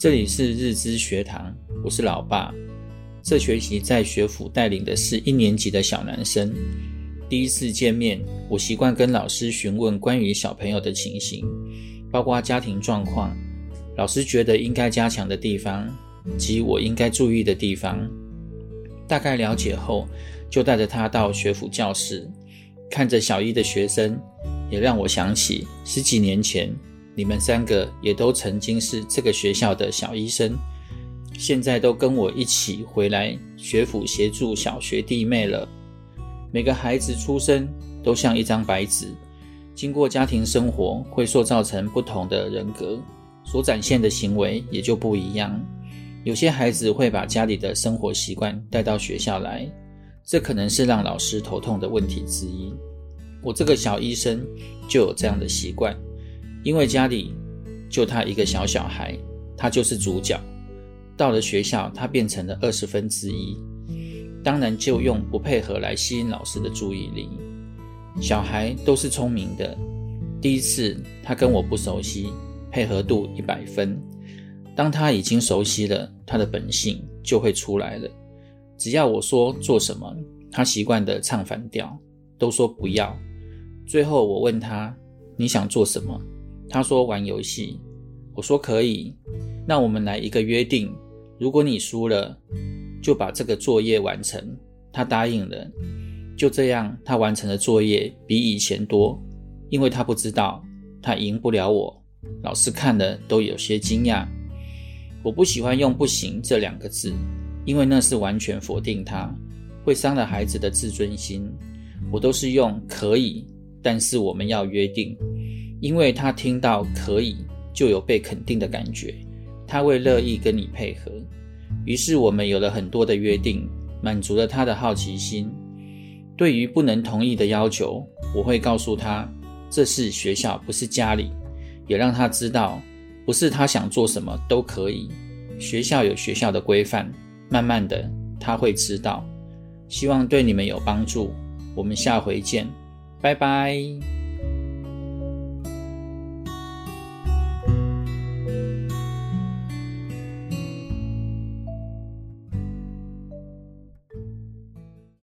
这里是日知学堂，我是老爸。这学期在学府带领的是一年级的小男生。第一次见面，我习惯跟老师询问关于小朋友的情形，包括家庭状况，老师觉得应该加强的地方，及我应该注意的地方。大概了解后，就带着他到学府教室，看着小一的学生，也让我想起十几年前。你们三个也都曾经是这个学校的小医生，现在都跟我一起回来学府协助小学弟妹了。每个孩子出生都像一张白纸，经过家庭生活会塑造成不同的人格，所展现的行为也就不一样。有些孩子会把家里的生活习惯带到学校来，这可能是让老师头痛的问题之一。我这个小医生就有这样的习惯。因为家里就他一个小小孩，他就是主角。到了学校，他变成了二十分之一，当然就用不配合来吸引老师的注意力。小孩都是聪明的，第一次他跟我不熟悉，配合度一百分。当他已经熟悉了，他的本性就会出来了。只要我说做什么，他习惯的唱反调，都说不要。最后我问他：“你想做什么？”他说玩游戏，我说可以，那我们来一个约定，如果你输了，就把这个作业完成。他答应了，就这样，他完成的作业比以前多，因为他不知道他赢不了我。老师看了都有些惊讶。我不喜欢用“不行”这两个字，因为那是完全否定他，会伤了孩子的自尊心。我都是用“可以”，但是我们要约定。因为他听到可以，就有被肯定的感觉，他会乐意跟你配合。于是我们有了很多的约定，满足了他的好奇心。对于不能同意的要求，我会告诉他，这是学校，不是家里，也让他知道，不是他想做什么都可以。学校有学校的规范，慢慢的他会知道。希望对你们有帮助，我们下回见，拜拜。